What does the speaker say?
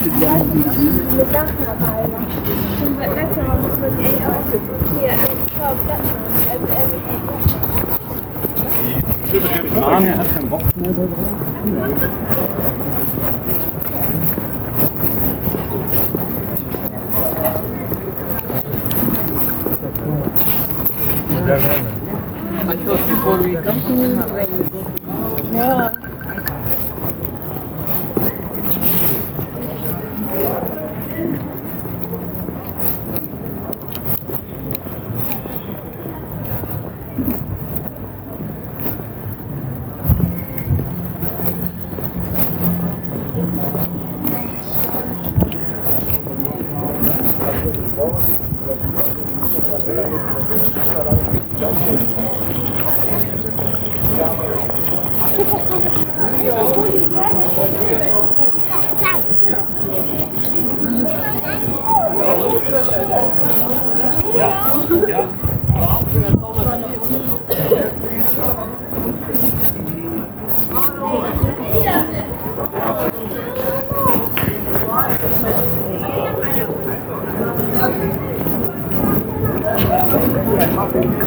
Lachen dabei. Und mit letzter Mal muss man echt auch hier, ich glaube, das also irgendwie. Mann, er hat keinen Bock mehr da drauf. 야, 야.